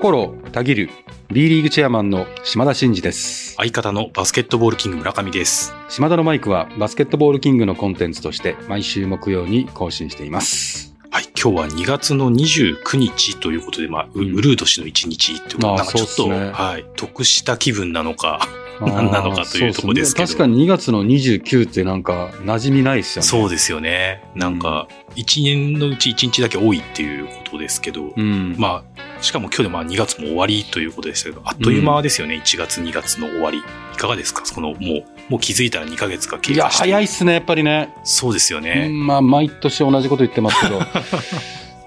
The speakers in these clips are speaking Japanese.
心たぎる B リーグチェアマンの島田真二です。相方のバスケットボールキング村上です。島田のマイクはバスケットボールキングのコンテンツとして毎週木曜に更新しています。はい、今日は2月の29日ということで、まあ、ううんウルー年の1日というか、なんかちょっと、ねはい、得した気分なのか、何 なのかというところですけどね確かに2月の29ってなんか馴染みないですよね。そうですよね。なんか、1年のうち1日だけ多いっていうことですけど、うん。まあ、しかも今日でまあ2月も終わりということでしたけど、あっという間ですよね、1月2月の終わり。いかがですか？その、もう、もう気づいたら2ヶ月が経いや、過して。早いっすね、やっぱりね。そうですよね。うんまあ、毎年同じこと言ってますけど。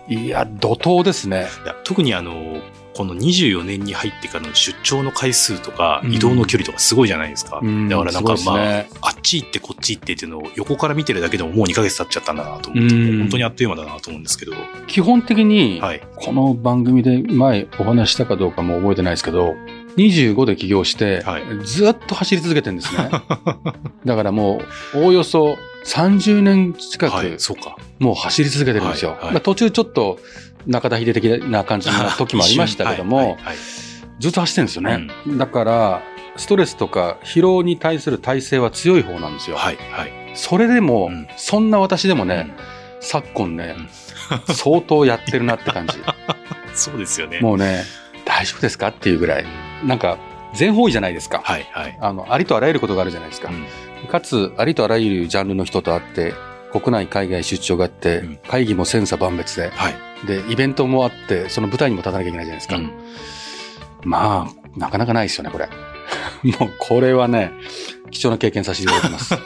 いや、怒涛ですね。特にあの、この24年に入ってからの出張の回数とかうん移動の距離とかすごいじゃないですか。うんだからなんかまあ、ねあっち行ってこっち行ってっていうのを横から見てるだけでももう2ヶ月経っちゃったんだなと思って、うん本当にあっという間だなと思うんですけど。基本的に、はい。この番組で前お話ししたかどうかも覚えてないですけど、25で起業して、はいずっと走り続けてるんですね。だからもう、おおよそ30年近く、はい、そうか。もう走り続けてるんですよ。はいはいまあ途中ちょっと中田秀的な感じの時もありましたけども、ずっと走ってるんですよね。だから、ストレスとか疲労に対する耐性は強い方なんですよ。はい、はい。それでも、うんそんな私でもね、昨今ね、相当やってるなって感じ。そうですよね。もうね、大丈夫ですかっていうぐらい。なんか、全方位じゃないですか。はい、はい。あの、ありとあらゆることがあるじゃないですか。うんかつ、ありとあらゆるジャンルの人と会って、国内、海外出張があって、うん会議も千差万別で、はい。で、イベントもあって、その舞台にも立たなきゃいけないじゃないですか。うんまあ、なかなかないですよね、これ。もう、これはね、貴重な経験させていただきます。は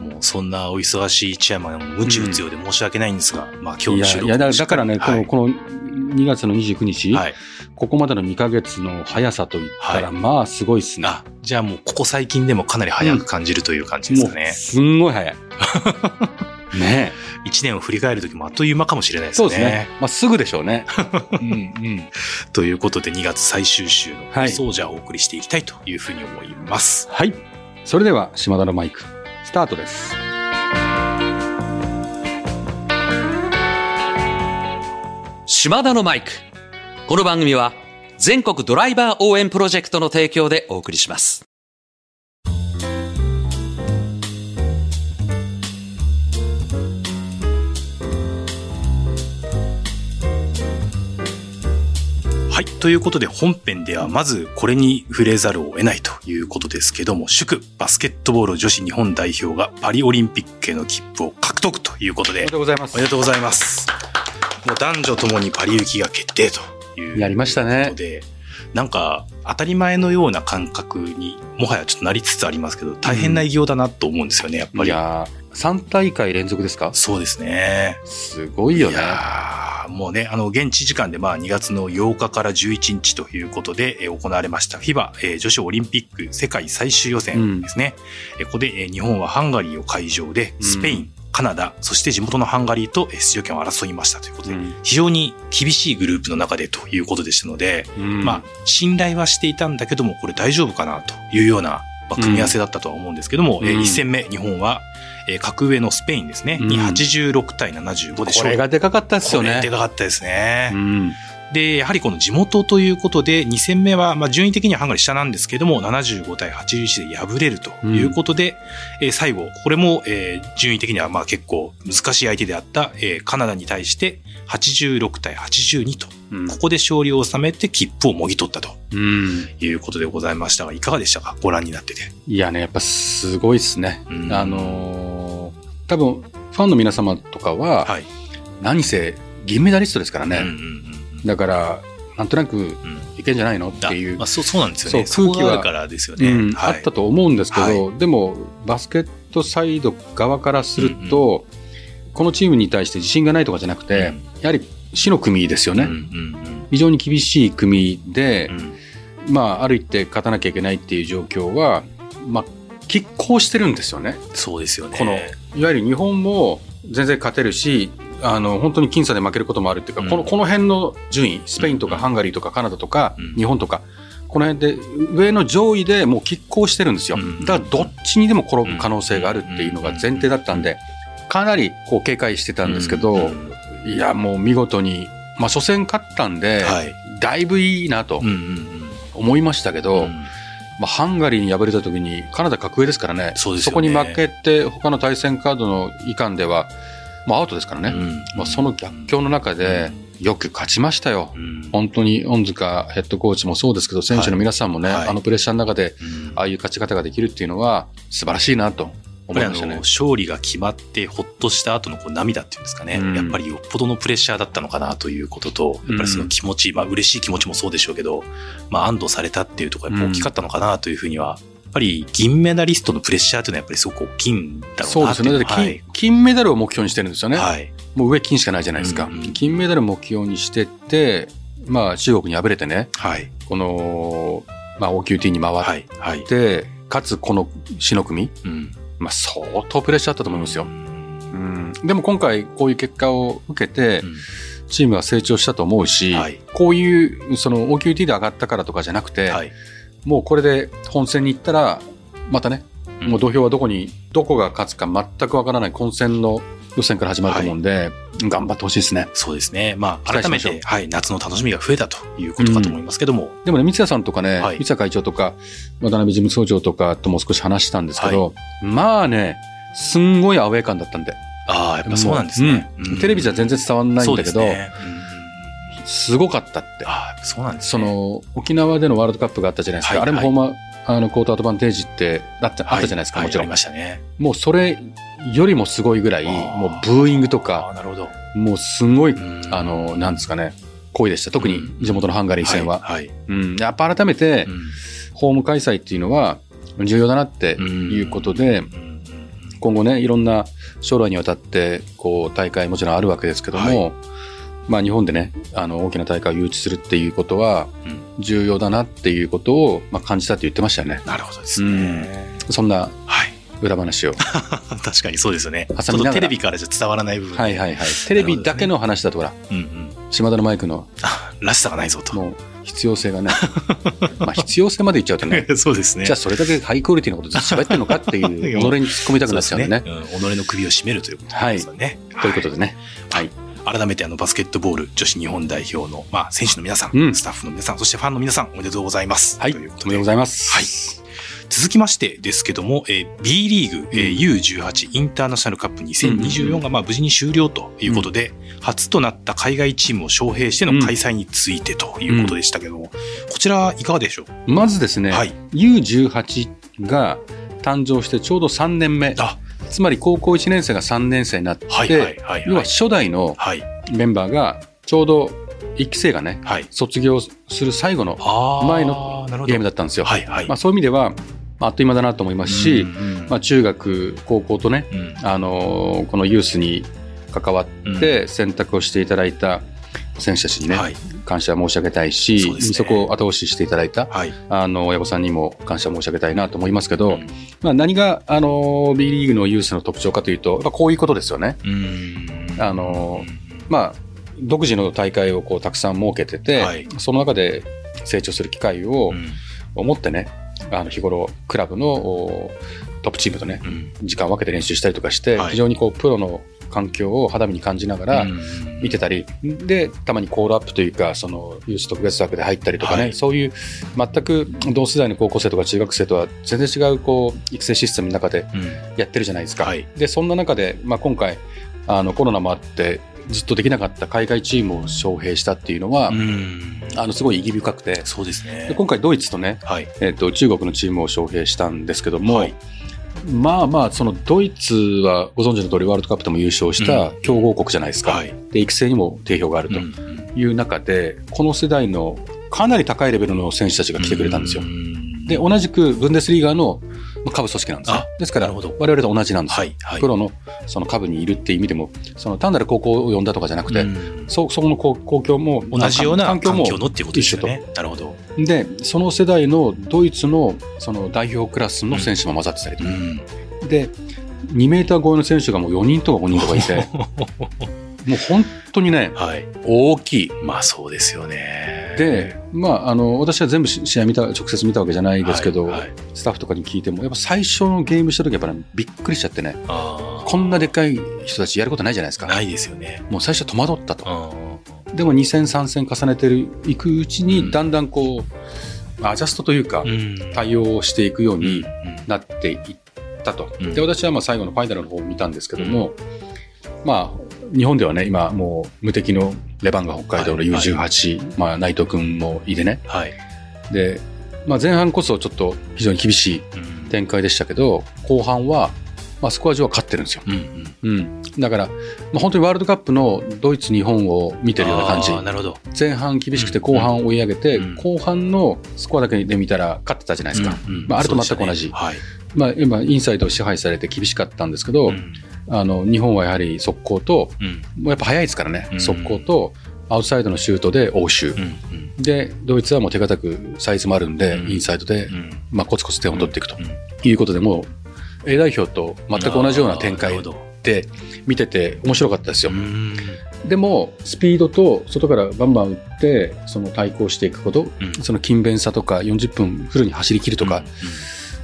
い。もうそんなお忙しいチェアマン、無知打つようで申し訳ないんですが、まあ今日いや、の収録いやだだからね、はいこの、この2月の29日、はい。ここまでの2ヶ月の速さといったら、はいまあ、すごいっすね。あ、じゃあもうここ最近でもかなり早く感じるという感じですかね。すんごい早い。ね一年を振り返るときもあっという間かもしれないえ。ですね。そうですね。まあ、すぐでしょうね。うんうん。ということで2月最終週のはい放送じゃあお送りしていきたいというふうに思います。はい。それでは、島田のマイク、スタートです。島田のマイク。この番組は全国ドライバー応援プロジェクトの提供でお送りします。はい。ということで本編ではまずこれに触れざるを得ないということですけども、祝バスケットボール女子日本代表がパリオリンピックへの切符を獲得ということでおめで、とうございますおめ。でとうございます。もう男女ともにパリ行きが決定という。やりましたねで、なんか当たり前のような感覚にもはやちょっとなりつつありますけど、大変な偉業だなと思うんですよね、やっぱり。いやー、3大会連続ですか？そうですね。すごいよね。もうね、あの、現地時間でまあ2月の8日から11日ということで、えー行われました FIBA、えー女子オリンピック世界最終予選ですね。えーここで、えー日本はハンガリーを会場で、スペイン、うんカナダ、そして地元のハンガリーとえー出場権を争いましたということで、うん非常に厳しいグループの中でということでしたので、うんまあ、信頼はしていたんだけども、これ大丈夫かなというような、まあ、組み合わせだったとは思うんですけども、うんえー1戦目、日本は、えー格上のスペインですね、うんに86対75でこ勝利。れがでかかったですよねこれで。かかったですね。うん。で、やはりこの地元ということで、2戦目は、まあ、順位的にはハンガリー下なんですけども、75対81で敗れるということで、えー最後、これも、えー順位的にはまあ結構難しい相手であった、えーカナダに対して86対82と、うんここで勝利を収めて切符をもぎ取ったとうん。いうことでございましたが、いかがでしたか？ご覧になってて。いやね、やっぱすごいっすね。うんあのー多分、ファンの皆様とかは、はい。何せ銀メダリストですからね。うんうんうんだから、なんとなくうんいけんじゃないの？っていうあまあ、そうそうなんですよね。空気はあるからですよね。うんはいあったと思うんですけど、はでも、バスケットサイド側からすると、このチームに対して自信がないとかじゃなくて、やはり死の組ですよね。うんうん非常に厳しい組でう、んまあ、ある一定勝たなきゃいけないっていう状況は、まあ、拮抗してるんですよね。そうですよね。この、いわゆる日本も全然勝てるし、あの、本当に僅差で負けることもあるっていうか、うんこの、この辺の順位、スペインとかうんハンガリーとかカナダとかうん日本とか、この辺で上の上位でもう拮抗してるんですよ。うんだからどっちにでも転ぶ可能性があるっていうのが前提だったんで、かなりこう警戒してたんですけど、うんいや、もう見事に、まあ初戦勝ったんで、はい。だいぶいいなと思いましたけうん。ど、うんまあ、ハンガリーに敗れた時にカナダ格上ですからね。そこに負けて他の対戦カードの以下では、まあアウトですからね。うん。まあ、その逆境の中でよく勝ちましたよ。うん。本当に恩塚ヘッドコーチもそうですけど、選手の皆さんもね、はい。あのプレッシャーの中で、うん。ああいう勝ち方ができるっていうのは素晴らしいなと思いましたの。勝利が決まってほっとした後のこう涙っていうんですかね、うん。やっぱりよっぽどのプレッシャーだったのかなということと、やっぱりその気持ち、まあ嬉しい気持ちもそうでしょうけど、まあ安堵されたっていうところが大きかったのかなというふうには、ぱり銀メダリストのプレッシャーというのはやっぱりすごく大きいんだろうなそうですよね。だって金,、はい金メダルを目標にしてるんですよね。はい。もう上金しかないじゃないですか。うんうん金メダルを目標にしてって、まあ中国に敗れてね、はい。この、まあ OQT に回っはい。はい。て、かつこの死の組、うん。まあ相当プレッシャーあったと思いますよう。んうん、でも今回こういう結果を受けて、うんチームは成長したと思うし、はいこういう、その OQT で上がったからとかじゃなくて、はい。もうこれで本戦に行ったら、またね、うんもう土俵はどこに、どこが勝つか全くわからない混戦の予選から始まると思うんで、頑張ってほしいですね。そうですね。まあ、改めて、はい、夏の楽しみが増えたということかと思いますけども、でもね、三谷さんとかね、はい三谷会長とか、渡辺事務総長とかとも少し話したんですけど、まあね、すんごいアウェー感だったんで。ああ、やっぱそうなんですね。うんテレビじゃ全然伝わんないんだけど、ですね。うんすごかったって。ああ、そうなんですそね。の、沖縄でのワールドカップがあったじゃないですか。はいあれもホーム、あの、コートアドバンテージって、だってあったじゃないですか、もちろんはありま。したね。もうそれよりもすごいぐらい、あーもうブーイングとあか、あ、なるほど。もうすごい、うんあの、なんですかね、恋でした。特に地元のハンガリー戦は。はい。はいうん。やっぱ改めて、ホーム開催っていうのは重要だなっていうことで、うん今後ね、いろんな将来にわたって、こう、大会もちろんあるわけですけども、まあ日本でね、あの、大きな大会を誘致するっていうことは、うん重要だなっていうことを、まあ、感じたって言ってましたよね。なるほどですね。そんなはい。裏話を。確かにそうですよね。ちょっとテレビからじゃ伝わらない部分。はいはいはい。テレビだけの話だとほら、うんうん。島田のマイクのあらしさがないぞと。もう必要性がね。まあ必要性まで言っちゃうとね、そうですね。じゃあそれだけハイクオリティのことずっと喋ってんのかっていう、己に突っ込みたくなっちゃうんでね。ね。うん己の首を絞めるということですよね。ということでね。はい。改めてあのバスケットボール女子日本代表の、まあ、選手の皆さん、うん。スタッフの皆さん、そしてファンの皆さん、おめでとうございます。はい。ということで。おめでとうございます。はい。続きましてですけども、えー B リーグ、えー U18 インターナショナルカップ2024がまあ無事に終了ということで、初となった海外チームを招聘しての開催についてということでしたけども、こちらいかがでしょう？まずですね、はい。U18 が誕生してちょうど3年目。あ、つまり高校1年生が3年生になって、はいはいはいはい。要は初代のはい。メンバーがちょうど1期生がね、はい。卒業する最後の前のゲームだったんですよ。はいはい。まあ、そういう意味では、まああっという間だなと思いますし、うんうんまあ、中学、高校とね、うんあのーこのユースに関わって選択をしていただいた選手たちにね、はい。感謝申し上げたいし、そね。そこを後押ししていただいた、はい。あの、親御さんにも感謝申し上げたいなと思いますけど、うん。まあ、何が、あの、B リーグのユースの特徴かというと、やっぱこういうことですよね。うん。あの、まあ、独自の大会をこうたくさん設けてて、はい。その中で成長する機会をうん。持ってね、あの日頃クラブのおトップチームとね、うん。時間を分けて練習したりとかして、はい。非常にこうプロの環境を肌身に感じながらうん見てたり、で、たまにコールアップというか、そのユース特別枠で入ったりとかね、はい。そういう全く同世代の高校生とか中学生とは全然違うこう育成システムの中でうん。やってるじゃないですか。はい。で、そんな中で、まあ、今回あのコロナもあってずっとできなかった海外チームを招聘したっていうのは、うん。あのすごい意義深くて、そうですね。で。今回ドイツとね、はい。えっと中国のチームを招聘したんですけども、はいまあまあそのドイツはご存知の通りワールドカップでも優勝した強豪国じゃないですか、はい。で育成にも定評があるという中で、この世代のかなり高いレベルの選手たちが来てくれたんですよ。うんで同じくブンデスリーガのまあ下部組織なんですよあですから我々と同じなんですよ、はい。はい。プロのその下部にいるっていう意味でもその単なる高校を呼んだとかじゃなくて、うんそそこの公公共も同じような環境ものっていうことですよね。なるほど。でその世代のドイツのその代表クラスの選手も混ざってたりとか、うん。で2メーター超えの選手がもう4人とか5人とかいて もう本当にねはい。大きいまあそうですよね。で、まあ、あの私は全部し試合見た直接見たわけじゃないですけど、はいはい。スタッフとかに聞いてもやっぱ最初のゲームした時やっぱ、ね、びっくりしちゃってね。こんなでっかい人たちやることないじゃないですか。ないですよね。もう最初戸惑ったと。うん。でも2戦3戦重ねてるいくうちうん。にだんだんこうアジャストというかうん。対応していくよううんになっていったと、うん。で私はまあ最後のファイナルの方を見たんですけども、まあ日本ではね今もう無敵のレバンガ北海道のはい。U18、まあ、内藤君もいてね。はい。で、まあ、前半こそちょっと非常に厳しいうん。展開でしたけど後半は、まあ、スコア上は勝ってるんですよ、うんうん。うん、だから、まあ、本当にワールドカップのドイツ日本を見てるような感じ。なるほど。前半厳しくて後半追い上げて、うん。後半のスコアだけで見たら勝ってたじゃないですか、うんうん。まああれと全く同じ。ねはい。まあ、今インサイドを支配されて厳しかったんですけど、うんあの日本はやはり速攻とうん。もうやっぱ速いですからね、うん。速攻とアウトサイドのシュートで応酬、うんうん。でドイツはもう手堅くサイズもあるんで、うん。インサイドで、うん。まあ、コツコツ点を取っていくとうん。いうことでもう A 代表と全く同じような展開で見てて面白かったですよ、うん。でもスピードと外からバンバン打ってその対抗していくことうん。その勤勉さとか40分フルに走り切るとか、うん。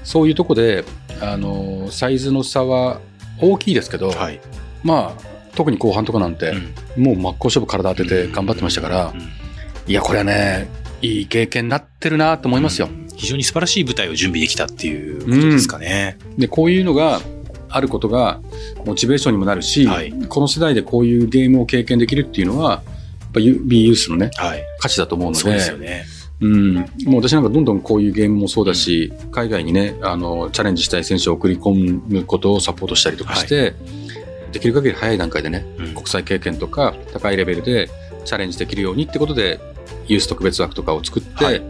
そういうとこであのサイズの差は大きいですけど、うんはい。まあ特に後半とかなんて、もう真っ向勝負体当てて頑張ってましたから、うんいやこれはねいい経験になってるなと思いますよ。非常に素晴らしい舞台を準備できたっていうことですかね。でこういうのがあることがモチベーションにもなるし、はいこの世代でこういうゲームを経験できるっていうのはやっぱ B ユースのねはい。価値だと思うのでそうですよね。うん、もう私なんかどんどんこういうゲームもそうだし、海外にねあのチャレンジしたい選手を送り込むことをサポートしたりとかして、できる限り早い段階でねうん。国際経験とか高いレベルでチャレンジできるようにってことでユース特別枠とかを作って、はい。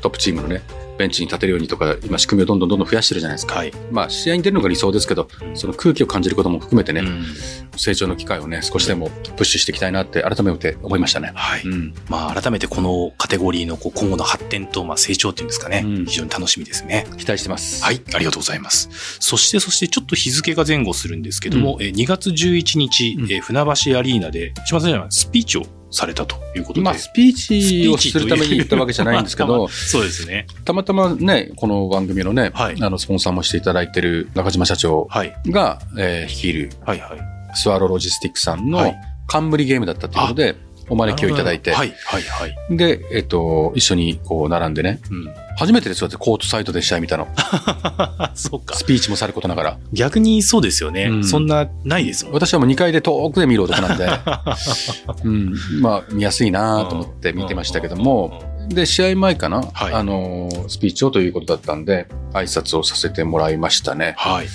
トップチームのねベンチに立てるようにとか今仕組みをどんどんどんどん増やしてるじゃないですか。はい。まあ試合に出るのが理想ですけど、うんその空気を感じることも含めてね、うん成長の機会をね少しでもプッシュしていきたいなって改めて思いましたね。はい。うん、まあ、改めてこのカテゴリーのこう今後の発展と、まあ、成長っていうんですかね、うん非常に楽しみですね。期待してます。はい、ありがとうございます。そして、そしてちょっと日付が前後するんですけども、えー2月11日、うんえー船橋アリーナで、島田さんはスピーチをされたということで。まあ、スピーチをするために行ったわけじゃないんですけど、そうですね。たまたまね、この番組のね、はいあの、スポンサーもしていただいてる中島社長はい。が、えー率いるはい、はい。スワローロジスティックさんのはい冠ゲームだったということで、お招きをいただいて、はい、はい、はい。で、えっと、一緒にこう並んでね、うん。初めてですよってコートサイドで試合見たの。そうか。スピーチもさることながら。逆にそうですよね。うんそんな、ないですもん。私はもう2階で遠くで見る男なんで、うん、まあ見やすいなと思って見てましたけども、で、試合前かな、はいあの、スピーチをということだったんで、挨拶をさせてもらいましたね。はい。っ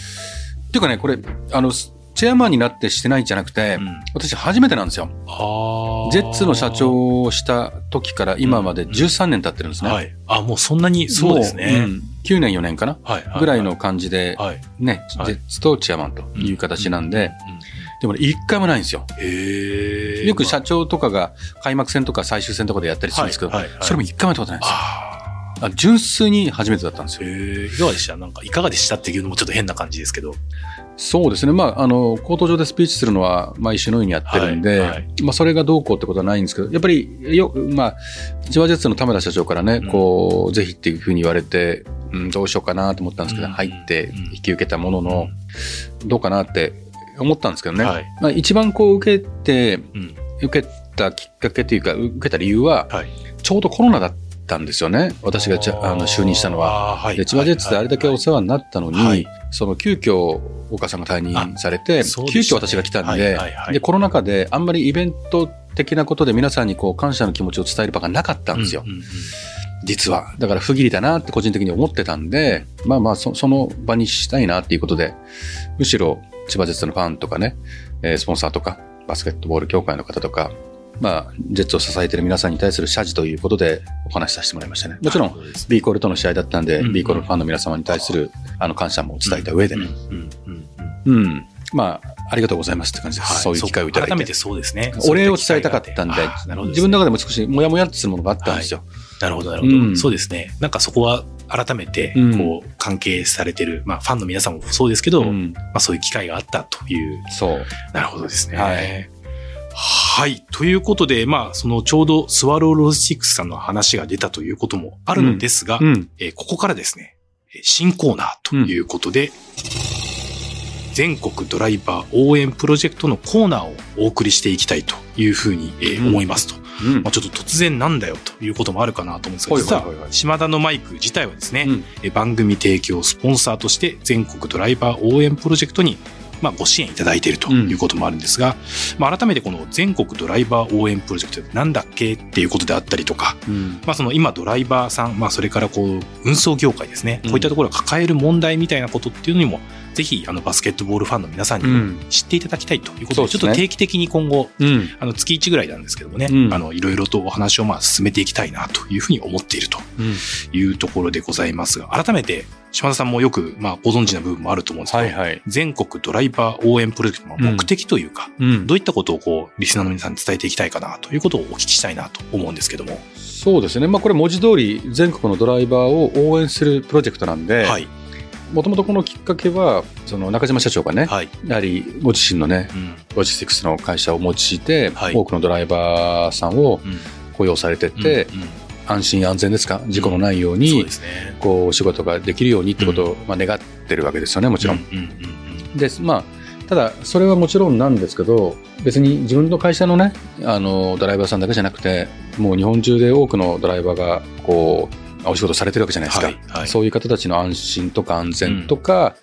ていうかね、これ、あの、チェアマンになってしてないんじゃなくて、うん私初めてなんですよ。あジェッツの社長をした時から今まで13年経ってるんですね。はい。あ、もうそんなに、そうですもうね。ん9年4年かなはい。ぐらいの感じで、はい。ね、はいジェッツとチェアマンという形なんで、うん。でもね、一回もないんですよ。よく社長とかが開幕戦とか最終戦とかでやったりするんですけど、はいはいはいそれも一回もやったことないんですよ。ああ純粋に初めてだったんですあ。よ。いかがでしたなんか、いかがでしたっていうのもちょっと変な感じですけど。そうですね。まあ、あの、コート上でスピーチするのは毎週のようにやってるんで、はいはいまあ、それがどうこうってことはないんですけど、やっぱり、よ、まあ、千葉ジェッツの田村社長からね、うんこう、ぜひっていうふうに言われて、うん、どうしようかなと思ったんですけど、うん入ってうん引き受けたものの、どうかなって思ったんですけどね。はい。まあ、一番こう受けて、うん。受けたきっかけというか、受けた理由は、はい。ちょうどコロナだったんですよね。私があの就任したのは。で千葉ジェッツであれだけお世話になったのに、はいその急遽岡さんが退任されて、ね遽私が来たんで、はいはいはいで、コロナ禍であんまりイベント的なことで皆さんにこう感謝の気持ちを伝える場がなかったんですよ。うんうんうん実は。だから不義理だなって個人的に思ってたんで、まあまあそその場にしたいなっていうことで、むしろ千葉ジェッツのファンとかね、えースポンサーとか、バスケットボール協会の方とか、まあ、ジェッツを支えている皆さんに対する謝辞ということでお話しさせてもらいましたね。もちろん、B コールとの試合だったんで、うん B コールファンの皆様に対するあの感謝も伝えた上でね。うん。まあ、ありがとうございますって感じです。はいそういう機会をいただいて。改めてそうですね。お礼を伝えたかったんで、自分の中でも少しもやもやっとするものがあったんですよ。なるほど、なるほど、うんそうですね。なんかそこは改めて、うんこう、関係されてる、まあ、ファンの皆さんもそうですけど、まうんあ、そういう機会があったという。そう。なるほどですね。はい。はい。ということで、まあ、そのちょうどスワローロジスティックスさんの話が出たということもあるのですが、うん。えーここからですね、えー新コーナーということで、全国ドライバー応援プロジェクトのコーナーをお送りしていきたいというふうに、えーうん思いますと。うんまあ、ちょっと突然なんだよということもあるかなと思うんですが、はい実は島田のマイク自体はですね、うんえ番組提供スポンサーとして全国ドライバー応援プロジェクトにまあ、ご支援いただいているということもあるんですが、まあ、改めてこの全国ドライバー応援プロジェクトってなんだっけ？っていうことであったりとか、うん。まあ、その今ドライバーさん、まあ、それからこう運送業界ですね、こういったところが抱える問題みたいなことっていうのにもぜひあのバスケットボールファンの皆さんにも知っていただきたいということで、ちょっと定期的に今後うん。あの月1ぐらいなんですけどもね、うん。あのいろいろとお話をまあ進めていきたいなというふうに思っているとうん。いうところでございますが改めて島田さんもよくまあご存知な部分もあると思うんですけど、はいはい。全国ドライバー応援プロジェクトの目的というか、うん。どういったことをこうリスナーの皆さんに伝えていきたいかなということをお聞きしたいなと思うんですけども、そうですね。まあこれ文字通り全国のドライバーを応援するプロジェクトなんで、はいもともとこのきっかけは、その中島社長がね、はい、やはりご自身のね、うん。ロジスティクスの会社を用いて、はい。多くのドライバーさんをうん。雇用されてて、うんうん。安心安全ですか？事故のないようにこう、お仕事ができるようにってことを、まあ、願ってるわけですよね、もちろん。で、まあ、ただ、それはもちろんなんですけど、別に自分の会社のね、あの、ドライバーさんだけじゃなくて、もう日本中で多くのドライバーが、こう、お仕事されてるわけじゃないですか。はいはい。そういう方たちの安心とか安全とか、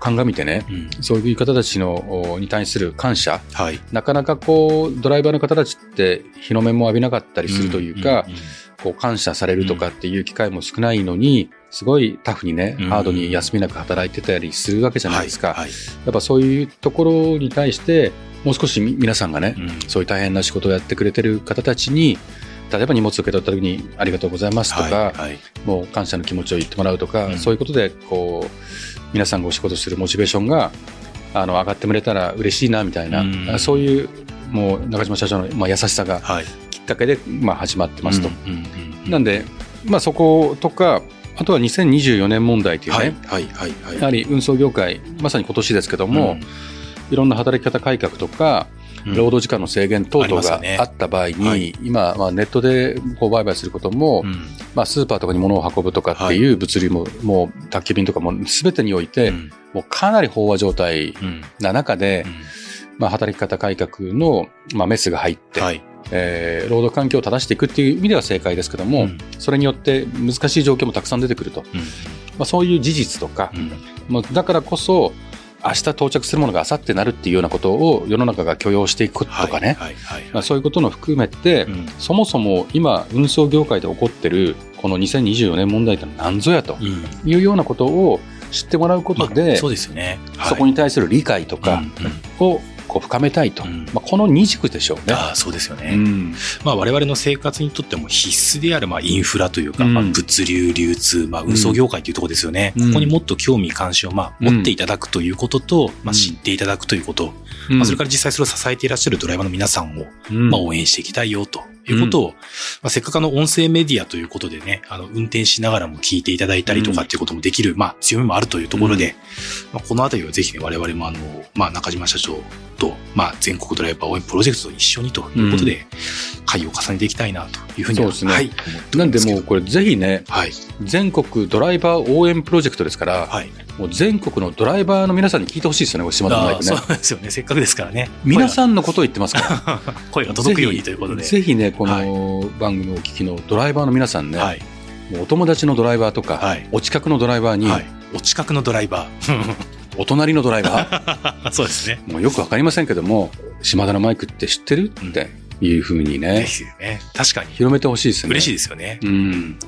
鑑みてね、うん。うんそういう方たちの、おに対する感謝、はい。なかなかこう、ドライバーの方たちって日の目も浴びなかったりするというか、んんん。こう感謝されるとかっていう機会も少ないのに、すごいタフにね、うん。ハードに休みなく働いてたりするわけじゃないですか。はいはい。やっぱそういうところに対して、もう少しみ皆さんがね、うん。そういう大変な仕事をやってくれてる方たちに、例えば荷物を受け取った時にありがとうございますとか、はいはい。もう感謝の気持ちを言ってもらうとか、うん。そういうことで、こう、皆さんがお仕事するモチベーションが、あの、上がってもらえたら嬉しいな、みたいな、うん。そういう、もう、中島社長の、まあ、優しさがはい。きっかけで、まあ、始まってますと。うんうんうんなんで、まあ、そことか、あとは2024年問題っていうね、はいはいはいはい。やはり運送業界、まさに今年ですけども、いろんな働き方改革とか、うん労働時間の制限等々があった場合に、はい。今、まあ、ネットでこう売買することも、うん。まあ、スーパーとかに物を運ぶとかっていう物流も、もう宅急便とかも全てにおいて、うん。もうかなり飽和状態うん。な中で、うん。まあ、働き方改革の、まあ、メスが入って、はい。えー労働環境を正していくっていう意味では正解ですけども、うん。それによって難しい状況もたくさん出てくると。うん。まあ、そういう事実とか、うん。まあ、だからこそ、明日到着するものが明後日なるっていうようなことを世の中が許容していくとかね、そういうことの含めて、うん。そもそも今、運送業界で起こってるこの2024年問題って何ぞやとうん。いうようなことを知ってもらうことまあで、そうでそこに対する理解とかをこう深めたいと、うん。まあ、この二軸でしょうね。ああそうですよね、うん。まあ、我々の生活にとっても必須であるまあインフラというか、うん。まあ、物流、流通、まあ、運送業界というところですよね、うん。ここにもっと興味関心をまあ持っていただくということと、まあ、知っていただくということ、まあ、それから実際それを支えていらっしゃるドライバーの皆さんを、うん。まあ、応援していきたいよということを、まあ、せっかくあの音声メディアということでね、あの運転しながらも聞いていただいたりとかっていうこともできる、まあ強みもあるというところで、まあ、このあたりはぜひね、我々もあの、まあ中島社長と、まあ全国ドライバー応援プロジェクトと一緒にということで、会を重ねていきたいなというふうにはそうですね。はい、なんですもうこれぜひね、はい、全国ドライバー応援プロジェクトですから、はい。もう全国のドライバーの皆さんに聞いてほしいですよね、島田のマイクね。そうですよね。せっかくですからね。皆さんのことを言ってますから。声が 届くようにということで。ぜひね、この番組をお聞きのドライバーの皆さんね、はい。もうお友達のドライバーとか、はいお近くのドライバーに、はい。お近くのドライバー。お隣のドライバー、そうですね。もうよくわかりませんけども、島田のマイクって知ってる？っていうふうにぜね、ひね。確かに。広めてほしいですよね。嬉しいい。ですよね。うん。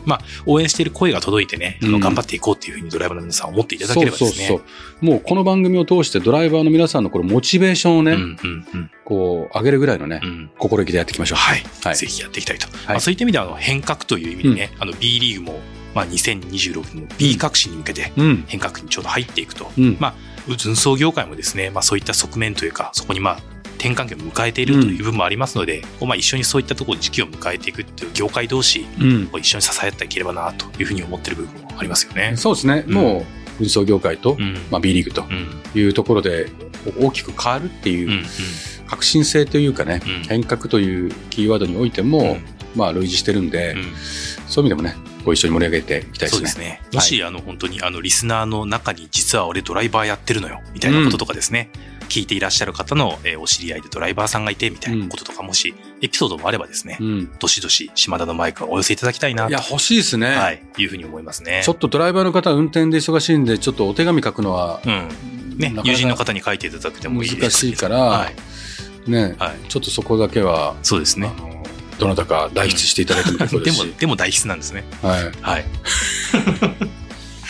応援している声が届いてね、あのうん頑張っていこうっていうふうにドライバーの皆さん思っていただけそうればですね。そうそう。もうこの番組を通してドライバーの皆さんのこのモチベーションをね、うんうんうんこう上げるぐらいのね、うん心意気でやっていきましょう。はい、はいぜひやっていきたいと。いまあ、そういった意味ではあの変革という意味でね、あの B リーグも、まあ、2026年の B 革新に向けてうん。変革にちょうど入っていくと。うん。まあ、運送業界もですね、まあそういった側面というか、そこにまあ、転換期を迎えているという部分もありますので、こうまあ一緒にそういったところに時期を迎えていくっていう業界同士、うん。こう一緒に支えていければなというふうに思っている部分もありますよね。そうですね。うんもう、運送業界と、うん。まあ、B リーグとうん。いうところで大きく変わるっていう。革新性というかね、うん変革というキーワードにおいても、うんまあ類似してるんで、うんそういう意味でもね、ご一緒に盛り上げていきたいですね。すね。もし、あの、本当に、あの、リスナーの中に、実は俺ドライバーやってるのよ、みたいなこととかですね。聞いていらっしゃる方の、えーお知り合いでドライバーさんがいてみたいなこととか、もしエピソードもあればですね、うん。どしどし島田のマイクをお寄せいただきたいなと、いや、欲しいですね。はい、いうふうに思いますね。ちょっとドライバーの方、運転で忙しいんで、ちょっとお手紙書くのはうん。ね友人の方に書いていただくてもいいです難しいから、はい。ね、はい。ちょっとそこだけは、そうですねどなたか代筆していただいても結構でもし、、でも大筆なんですね。はい。はい。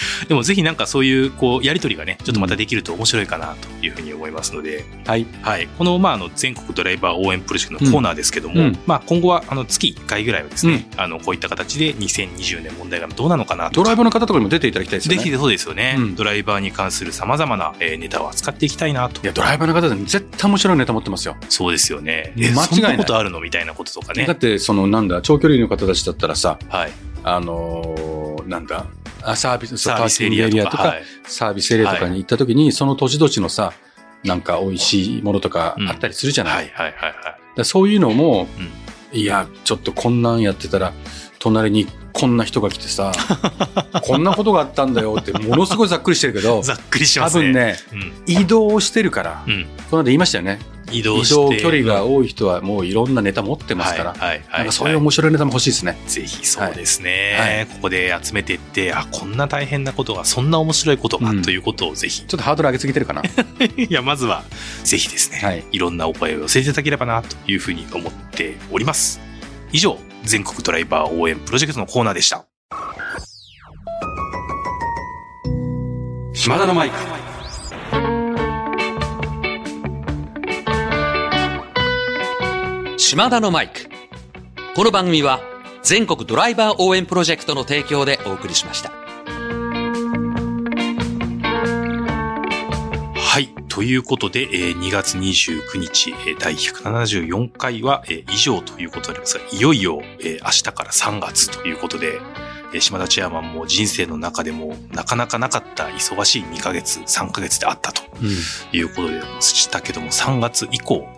でもぜひなんかそういう、こう、やりとりがね、ちょっとまたできると面白いかなというふうに思いますので、はい。はい。この、まあ、あの、全国ドライバー応援プロジェクトのコーナーですけども、うんうんまあ、今後は、あの、月1回ぐらいはですね、あの、こういった形で2020年問題がどうなのかなとか。ドライバーの方とかにも出ていただきたいですよね。ぜひそうですよね、うんドライバーに関する様々なえーネタを扱っていきたいなとい。や、ドライバーの方でも絶対面白いネタ持ってますよ。そうですよね。間違いないことあるのみたいなこととかねだっ。て、その、なんだ、長距離の方たちだったらさ、はい。あのーなんだ、あサービス、サービスエリアとか。サービスエリアとかに行った時に、その土地土地のさ、なんか美味しいものとかあったりするじゃない、はいはいはいはい。だからそういうのも、うんいや、ちょっとこんなんやってたら、隣にこんな人が来てさ、こんなことがあったんだよって、ものすごいざっくりしてるけど、ざっくりしますね。多分ね、うん。移動してるから、うん。この間言いましたよね。移動して。移動距離が多い人はもういろんなネタ持ってますから、はいはいはい、なんかそういう面白いネタも欲しいですね。ぜひそうですね、ここで集めていって、あ、こんな大変なことが、そんな面白いことが、うんということをぜひ。ちょっとハードル上げすぎてるかな。いや、まずは、ぜひですね、はいいろんなお声を寄せていただければな、というふうに思っております。以上、全国ドライバー応援プロジェクトのコーナーでした。島田のマイク。島田のマイク。この番組は全国ドライバー応援プロジェクトの提供でお送りしました。はい。ということで、えー2月29日、えー第174回は、えー以上ということでありますが、いよいよ、えー明日から3月ということで、島田チェアマンも人生の中でもなかなかなかった忙しい2ヶ月、3ヶ月であったということでしたけども、3月以降。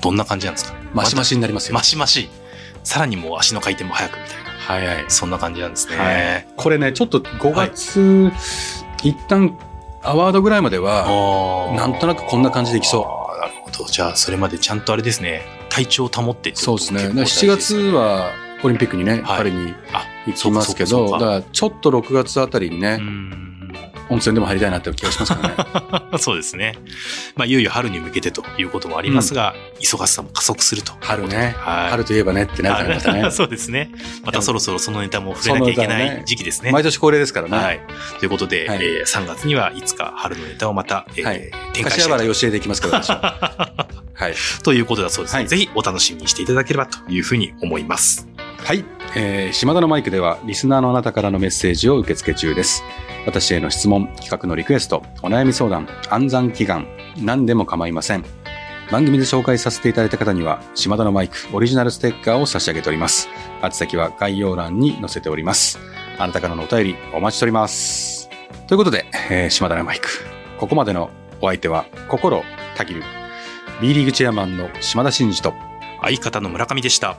どんな感じなんですかね？マシマシになりますよ。マシマシ。さらにもう足の回転も速くみたいな。早い。そんな感じなんですね。はい。これね、ちょっと5月、一旦アワードぐらいまでは、なんとなくこんな感じでいきそうなるほど。じゃあ、それまでちゃんとあれですね、体調を保ってそうですね。だから7結構大事月ねはオリンピックにね、はいにあ、行きますけど、だからちょっと6月あたりにねう、ん。温泉でも入りたいなって気がしますからね。そうですね。まあ、いよいよ春に向けてということもありますが、忙しさも加速すると。春ね。はい春といえばねってなるからまたね。そうですね。またそろそろそのネタも触れなきゃいけない時期ですね。毎年恒例ですからね。はい。ということで、はいえー3月にはいつか春のネタをまた、えーはい展開したいと柏原吉江でいきますから、私は はい。ということだそうです、ねはいぜひお楽しみにしていただければというふうに思います。はい。えー、島田のマイクでは、リスナーのあなたからのメッセージを受け付け中です。私への質問、企画のリクエスト、お悩み相談、暗算祈願、何でも構いません。番組で紹介させていただいた方には、島田のマイクオリジナルステッカーを差し上げております。宛先は概要欄に載せております。あなたからのお便り、お待ちしております。ということで、えー島田のマイク。ここまでのお相手は、心たぎる。B リーグチェアマンの島田真二と、相方の村上でした。